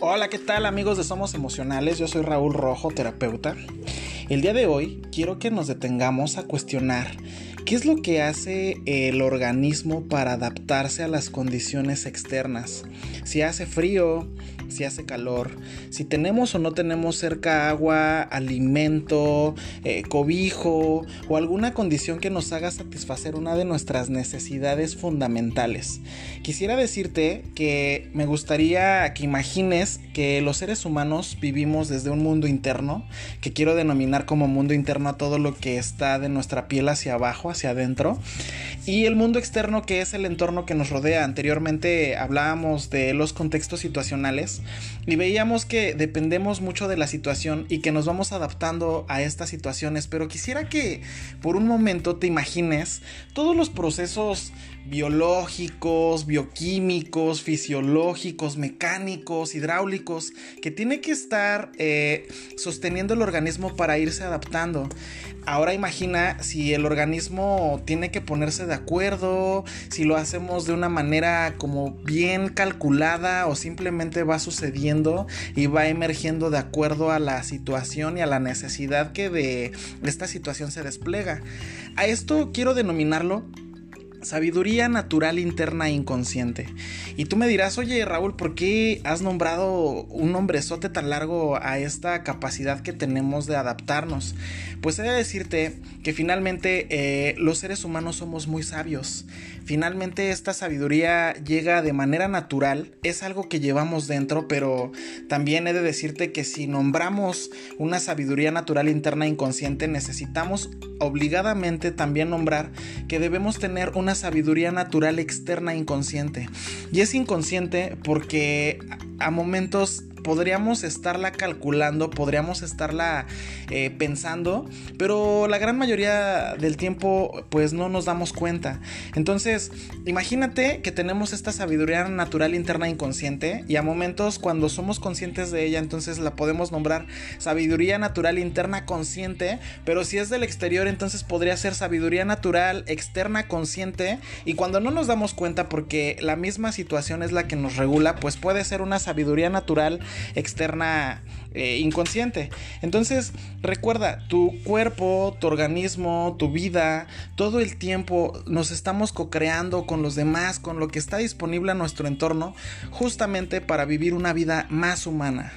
Hola, ¿qué tal amigos de Somos Emocionales? Yo soy Raúl Rojo, terapeuta. El día de hoy quiero que nos detengamos a cuestionar qué es lo que hace el organismo para adaptarse a las condiciones externas. Si hace frío, si hace calor, si tenemos o no tenemos cerca agua, alimento, eh, cobijo o alguna condición que nos haga satisfacer una de nuestras necesidades fundamentales. Quisiera decirte que me gustaría que imagines que los seres humanos vivimos desde un mundo interno, que quiero denominar como mundo interno a todo lo que está de nuestra piel hacia abajo, hacia adentro, y el mundo externo que es el entorno que nos rodea. Anteriormente hablábamos de los contextos situacionales y veíamos que dependemos mucho de la situación y que nos vamos adaptando a estas situaciones, pero quisiera que por un momento te imagines todos los procesos biológicos, bioquímicos, fisiológicos, mecánicos, hidráulicos, que tiene que estar eh, sosteniendo el organismo para irse adaptando. Ahora imagina si el organismo tiene que ponerse de acuerdo, si lo hacemos de una manera como bien calculada o simplemente va sucediendo y va emergiendo de acuerdo a la situación y a la necesidad que de esta situación se despliega. A esto quiero denominarlo Sabiduría natural interna inconsciente. Y tú me dirás, oye Raúl, ¿por qué has nombrado un nombrezote tan largo a esta capacidad que tenemos de adaptarnos? Pues he de decirte que finalmente eh, los seres humanos somos muy sabios. Finalmente esta sabiduría llega de manera natural, es algo que llevamos dentro, pero también he de decirte que si nombramos una sabiduría natural interna inconsciente, necesitamos obligadamente también nombrar que debemos tener una sabiduría natural externa inconsciente. Y es inconsciente porque a momentos podríamos estarla calculando, podríamos estarla eh, pensando, pero la gran mayoría del tiempo pues no nos damos cuenta. Entonces, imagínate que tenemos esta sabiduría natural interna inconsciente y a momentos cuando somos conscientes de ella, entonces la podemos nombrar sabiduría natural interna consciente, pero si es del exterior, entonces podría ser sabiduría natural externa consciente y cuando no nos damos cuenta porque la misma situación es la que nos regula, pues puede ser una sabiduría natural externa eh, inconsciente. Entonces, recuerda, tu cuerpo, tu organismo, tu vida, todo el tiempo nos estamos co-creando con los demás, con lo que está disponible a nuestro entorno, justamente para vivir una vida más humana.